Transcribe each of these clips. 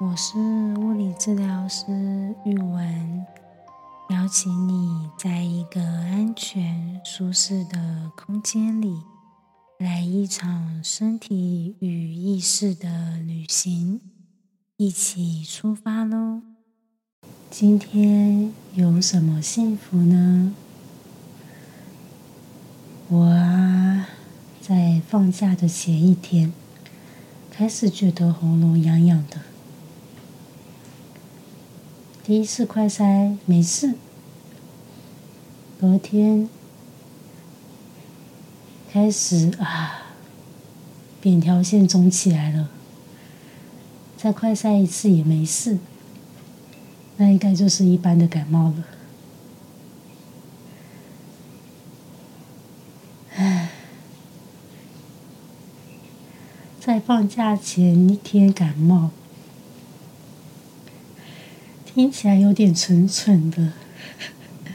我是物理治疗师玉文，邀请你在一个安全、舒适的空间里，来一场身体与意识的旅行，一起出发喽！今天有什么幸福呢？我啊，在放假的前一天，开始觉得喉咙痒痒的。第一次快筛没事，隔天开始啊，扁条线肿起来了。再快筛一次也没事，那应该就是一般的感冒了。在放假前一天感冒，听起来有点蠢蠢的。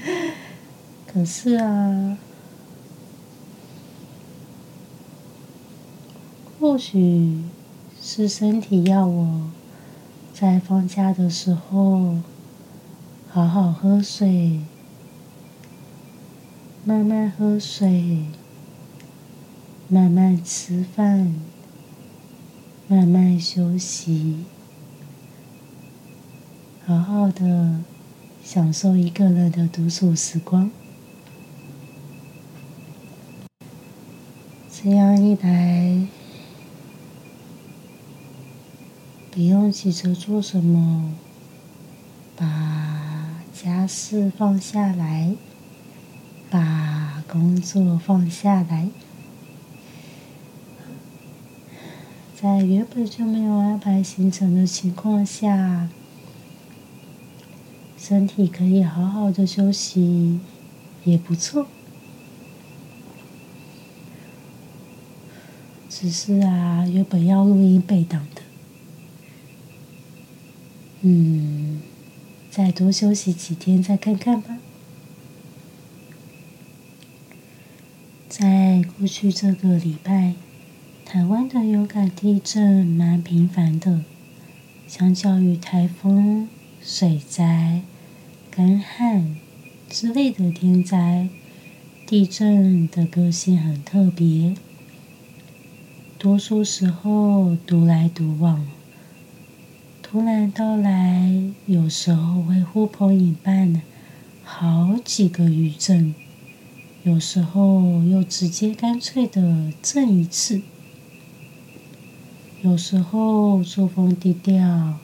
可是啊，或许是身体要我在放假的时候好好喝水，慢慢喝水，慢慢吃饭。慢慢休息，好好的享受一个人的独处时光。这样一来，不用急着做什么，把家事放下来，把工作放下来。在原本就没有安排行程的情况下，身体可以好好的休息，也不错。只是啊，原本要录音备档的，嗯，再多休息几天再看看吧。在过去这个礼拜。台湾的有感地震蛮频繁的，相较于台风、水灾、干旱之类的天灾，地震的个性很特别，多数时候独来独往，突然到来，有时候会呼朋引伴，好几个余震，有时候又直接干脆的震一次。有时候作风低调，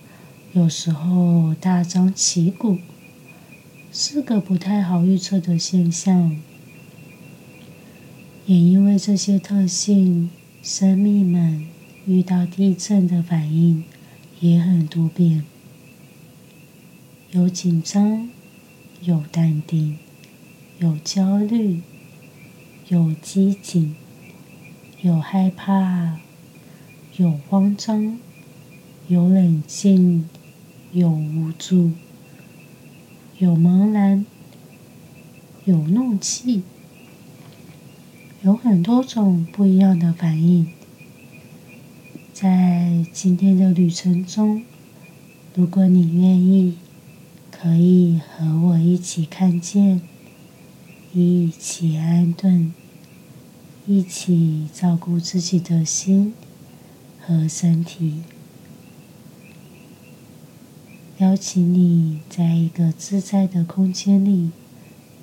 有时候大张旗鼓，是个不太好预测的现象。也因为这些特性，生命们遇到地震的反应也很多变，有紧张，有淡定，有焦虑，有机警，有害怕。有慌张，有冷静，有无助，有茫然，有怒气，有很多种不一样的反应。在今天的旅程中，如果你愿意，可以和我一起看见，一起安顿，一起照顾自己的心。和身体，邀请你在一个自在的空间里，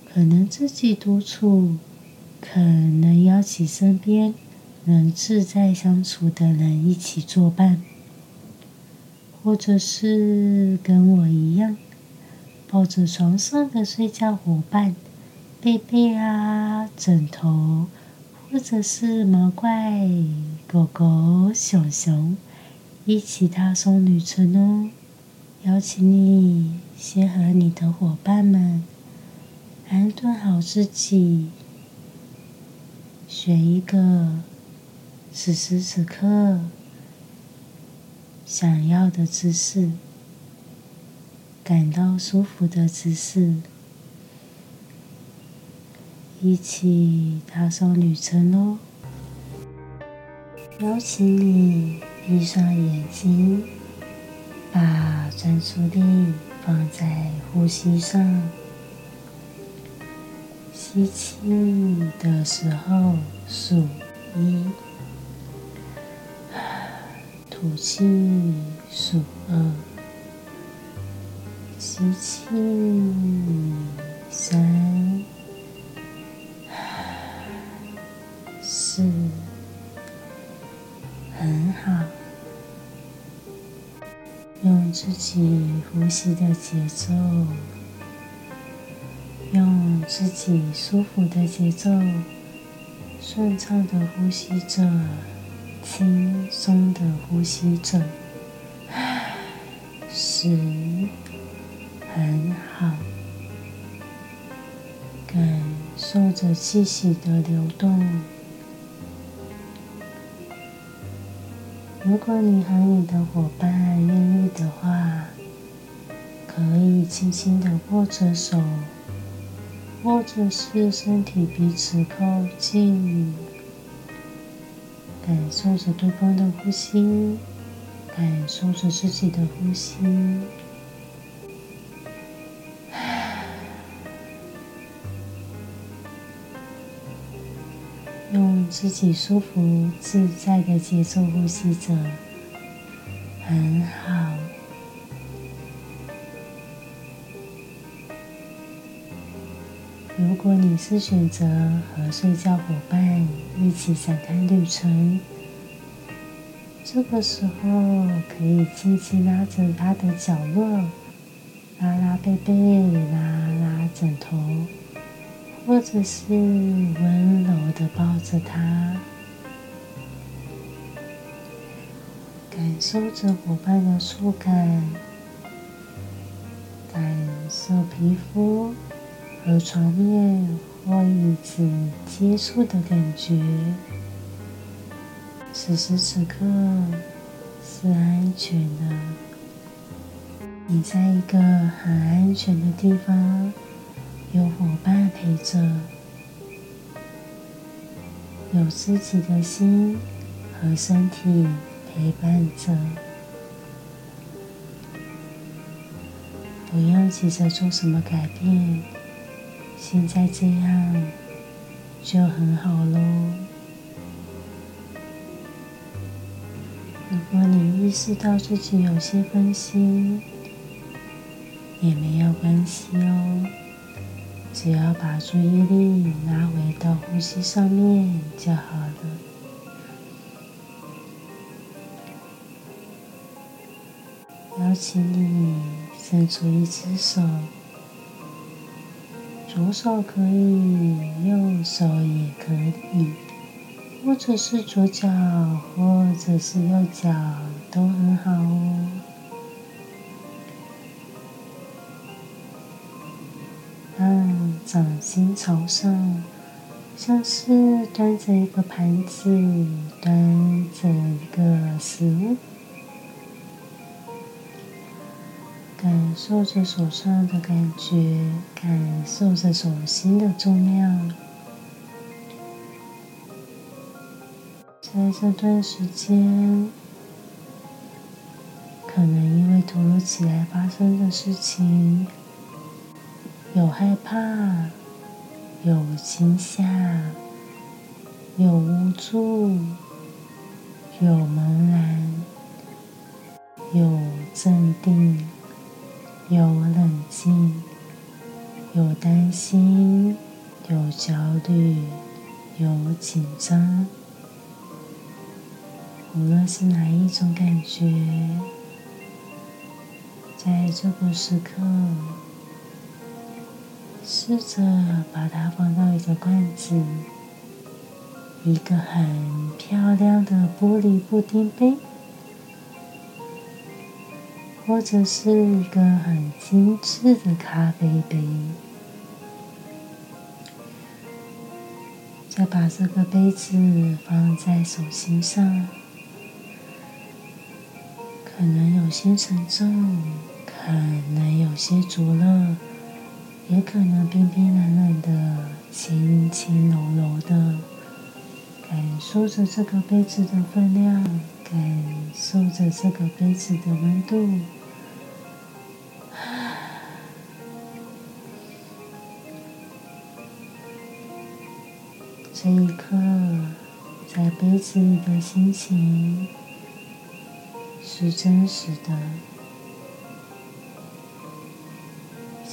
可能自己独处，可能邀请身边能自在相处的人一起作伴，或者是跟我一样，抱着床上的睡觉伙伴，被被啊，枕头。或者是毛怪、狗狗、熊熊一起踏上旅程哦！邀请你先和你的伙伴们安顿好自己，选一个此时此刻想要的姿势，感到舒服的姿势。一起踏上旅程喽！邀请你闭上眼睛，把专注力放在呼吸上。吸气的时候数一，吐气数二，吸气三。四，很好，用自己呼吸的节奏。用自己舒服的节奏，顺畅的呼吸着，轻松的呼吸着，十，很好，感受着气息的流动。如果你和你的伙伴愿意的话，可以轻轻的握着手。或者是身体彼此靠近，感受着对方的呼吸，感受着自己的呼吸，自己舒服自在的节奏呼吸着，很好。如果你是选择和睡觉伙伴一起展开旅程，这个时候可以轻轻拉着他的角落，拉拉背背，拉拉枕头，或者是温柔的抱着他，感受着伙伴的触感，感受皮肤。和床面或椅子接触的感觉，此时此刻是安全的。你在一个很安全的地方，有伙伴陪着，有自己的心和身体陪伴着，不用急着做什么改变。现在这样就很好喽。如果你意识到自己有些分心，也没有关系哦，只要把注意力拿回到呼吸上面就好了。邀请你伸出一只手。左手可以，右手也可以，或者是左脚，或者是右脚，都很好哦。让掌心朝上，像是端着一个盘子，端着一个食物。感受着手上的感觉，感受着手心的重量。在这段时间，可能因为突如其来发生的事情，有害怕，有惊吓，有无助，有茫然，有镇定。有冷静，有担心，有焦虑，有紧张。无论是哪一种感觉，在这个时刻，试着把它放到一个罐子，一个很漂亮的玻璃布丁杯。或者是一个很精致的咖啡杯，再把这个杯子放在手心上，可能有些沉重，可能有些灼热，也可能冰冰冷冷的轻轻柔柔的感受着这个杯子的分量感受着这个杯子的温度。这一刻在杯子里的心情是真实的。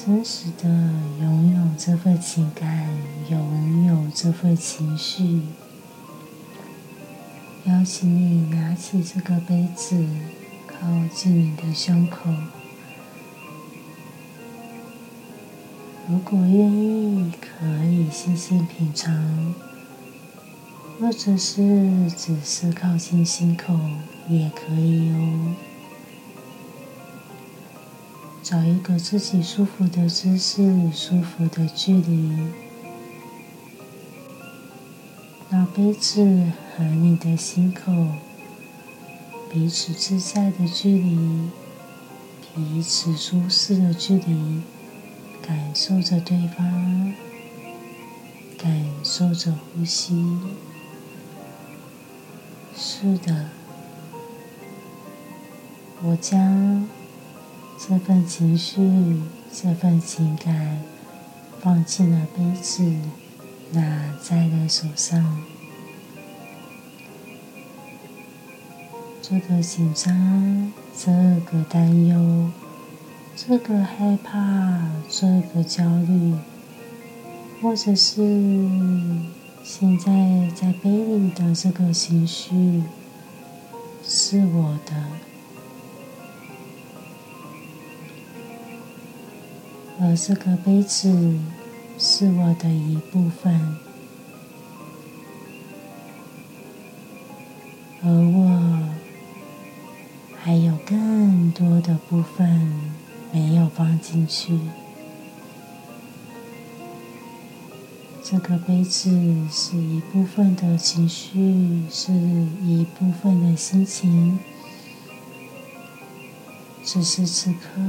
真实的拥有这份情感，拥有这份情绪。邀请你拿起这个杯子，靠近你的胸口。如果愿意，可以细细品尝，或者是只是靠近心口也可以哦。找一个自己舒服的姿势，舒服的距离，让杯子和你的心口彼此自在的距离，彼此舒适的距离。感受着对方，感受着呼吸。是的，我将这份情绪、这份情感放进了杯子，拿在了手上。这个紧张，这个担忧。这个害怕，这个焦虑，或者是现在在杯里的这个情绪，是我的，而这个杯子是我的一部分，而我还有更多的部分。没有放进去。这个杯子是一部分的情绪，是一部分的心情。此时此刻，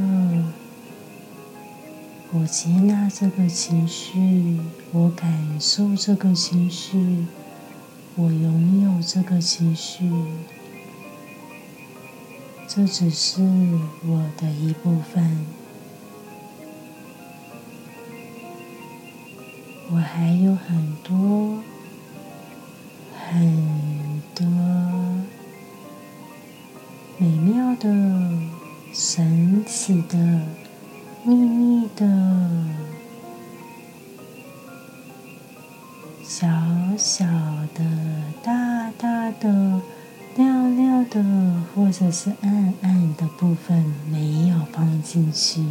我接纳这个情绪，我感受这个情绪，我拥有这个情绪。这只是我的一部分，我还有很多很多美妙的、神奇的、是暗暗的部分没有放进去。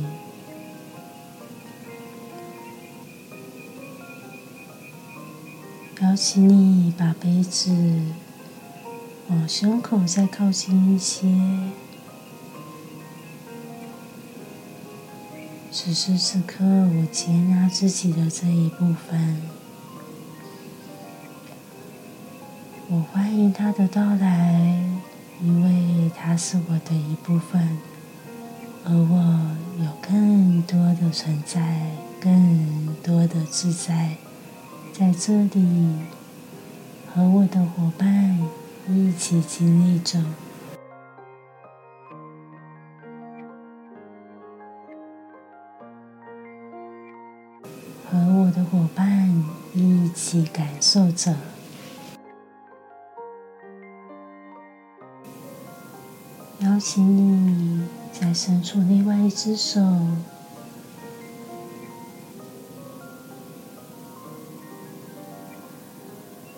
邀请你把杯子往胸口再靠近一些。此时此刻，我接纳自己的这一部分。我欢迎他的到来，因为他是我的一部分，而我有更多的存在，更多的自在，在这里和我的伙伴一起经历着，和我的伙伴一起感受着。邀请你再伸出另外一只手，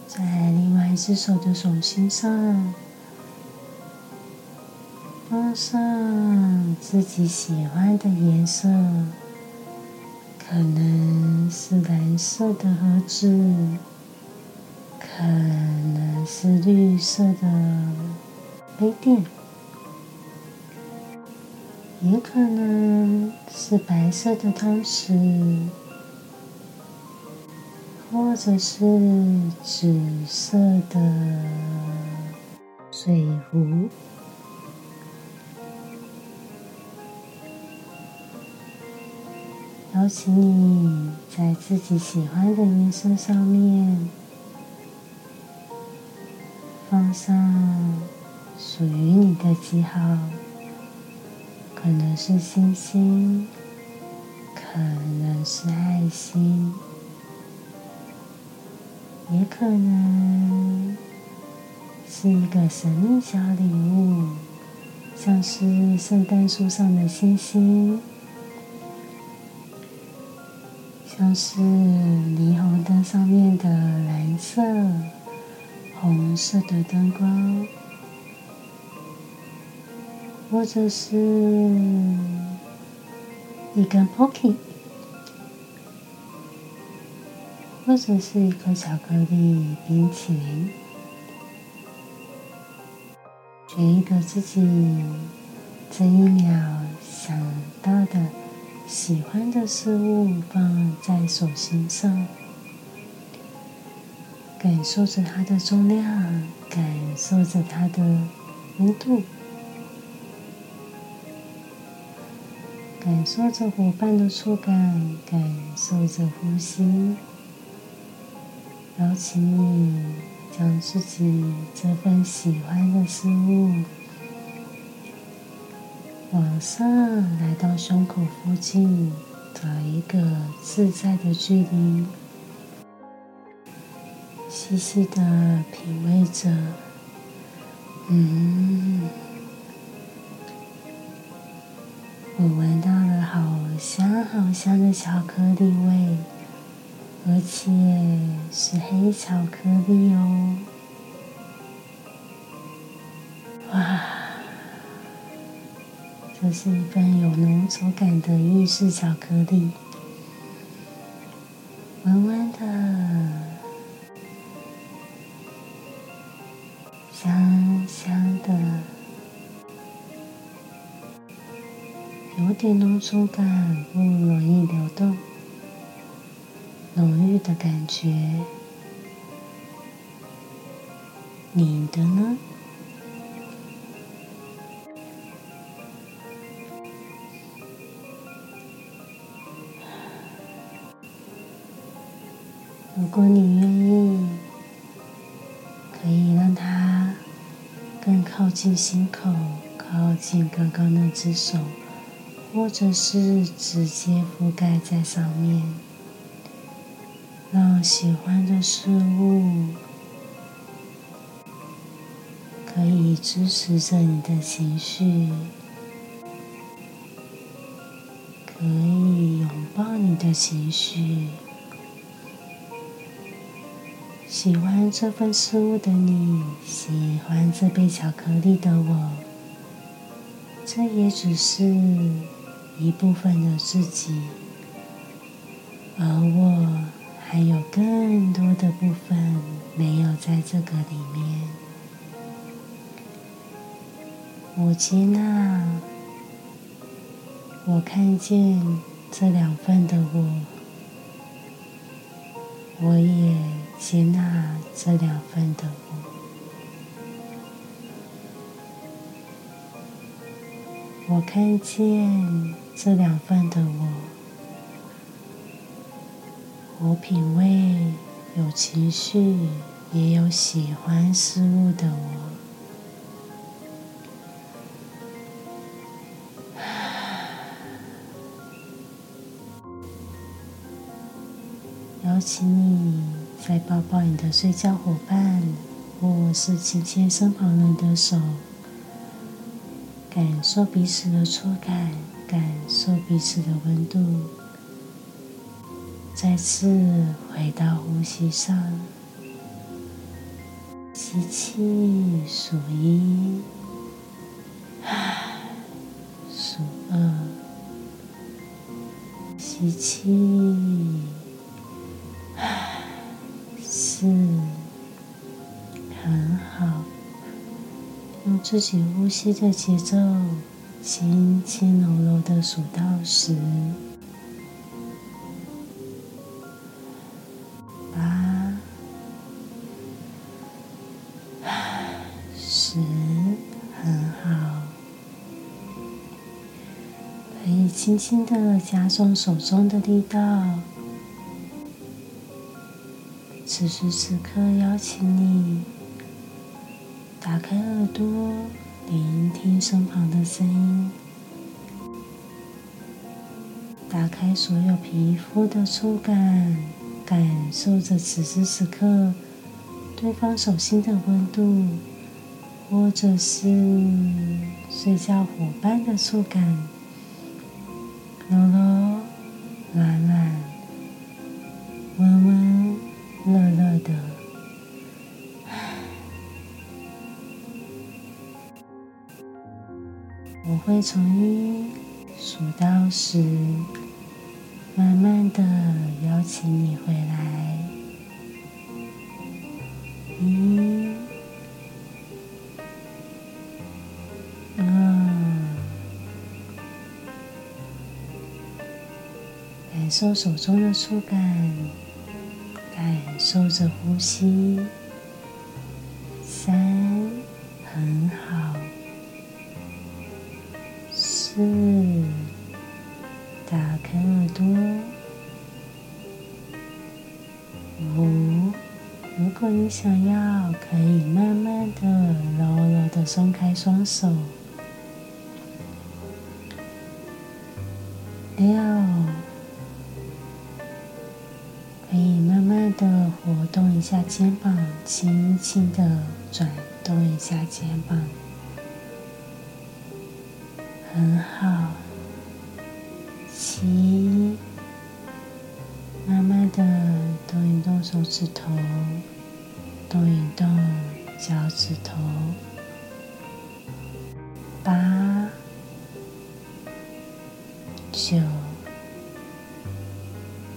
在另外一只手的手心上放上自己喜欢的颜色，可能是蓝色的盒子，可能是绿色的杯垫。也可能是白色的汤匙，或者是紫色的水壶。邀请你在自己喜欢的颜色上面放上属于你的记号。可能是星星，可能是爱心，也可能是一个神秘小礼物，像是圣诞树上的星星，像是霓虹灯上面的蓝色、红色的灯光，或者是一根 Pocky。或者是一颗巧克力冰淇淋，选一个自己这一秒想到的、喜欢的事物放在手心上，感受着它的重量，感受着它的温度，感受着伙伴的触感，感受着呼吸。邀请你将自己这份喜欢的事物往上来到胸口附近，找一个自在的距离，细细的品味着，嗯，我闻到香好香的巧克力味。而且是黑巧克力哦！哇，这是一份有浓稠感的意式巧克力，温温的，触感，不容易流动。浓郁的感觉，你的呢？如果你愿意，可以让它更靠近心口，靠近刚刚那只手，或者是直接覆盖在上面。让喜欢的事物可以支持着你的情绪，可以拥抱你的情绪。喜欢这份事物的你，喜欢这杯巧克力的我，这也只是一部分的自己，而我。还有更多的部分没有在这个里面。我接纳，我看见这两份的我，我也接纳这两份的我。我看见这两份的我。我品味有情绪，也有喜欢事物的我。邀请你再抱抱你的睡觉伙伴，或是亲亲身旁人的手，感受彼此的触感，感受彼此的温度。再次回到呼吸上，吸气数一，数二，吸气，四，很好，用自己呼吸的节奏，轻轻柔柔的数到十。八、十，很好，可以轻轻的加重手中的力道。此时此刻，邀请你打开耳朵，聆听身旁的声音，打开所有皮肤的触感，感受着此时此刻对方手心的温度，或者是睡觉伙伴的触感，柔柔、我会从一数到十。慢慢的邀请你回来，一、二，感受手中的触感，感受着呼吸，双手。六，可以慢慢的活动一下肩膀，轻轻的转动一下肩膀，很好。七，慢慢的动一动手指头，动一动脚趾头。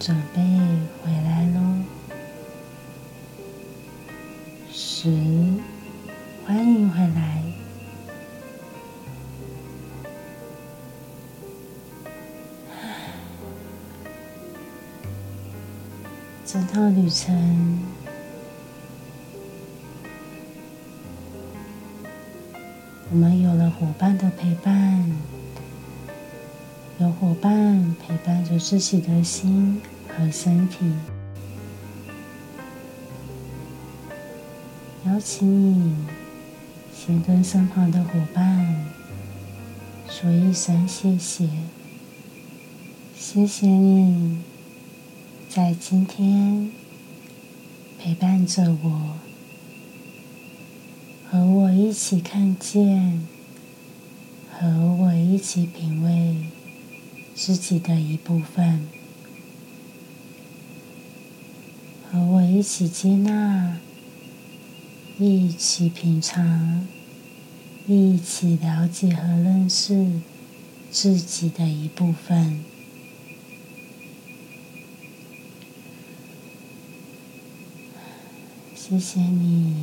准备回来喽。十，欢迎回来。整趟旅程，我们有了伙伴的陪伴，有伙伴陪伴着自己的心和身体。邀请你先跟身旁的伙伴说一声谢谢，谢谢你。在今天，陪伴着我，和我一起看见，和我一起品味自己的一部分，和我一起接纳，一起品尝，一起了解和认识自己的一部分。谢谢你，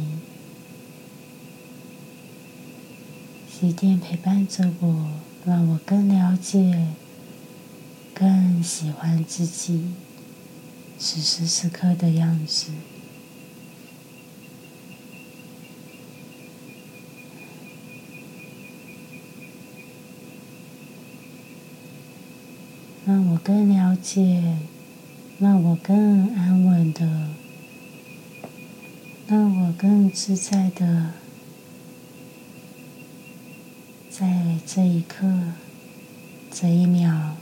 洗店陪伴着我，让我更了解、更喜欢自己此时此刻的样子，让我更了解，让我更安稳的。让我更自在的，在这一刻、这一秒，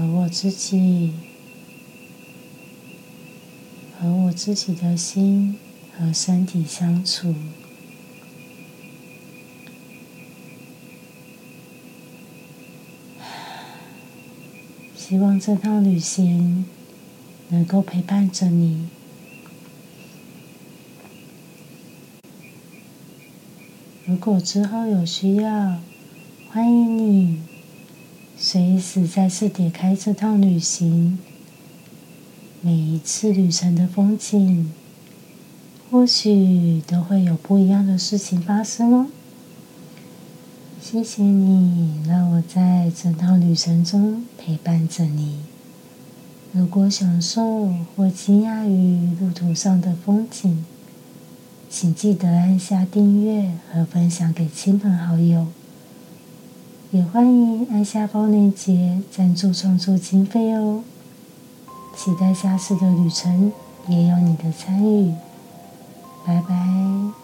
和我自己、和我自己的心和身体相处。希望这趟旅行。能够陪伴着你。如果之后有需要，欢迎你随时再次点开这趟旅行。每一次旅程的风景，或许都会有不一样的事情发生哦。谢谢你，让我在整趟旅程中陪伴着你。如果享受或惊讶于路途上的风景，请记得按下订阅和分享给亲朋好友。也欢迎按下方链接赞助创作经费哦。期待下次的旅程也有你的参与。拜拜。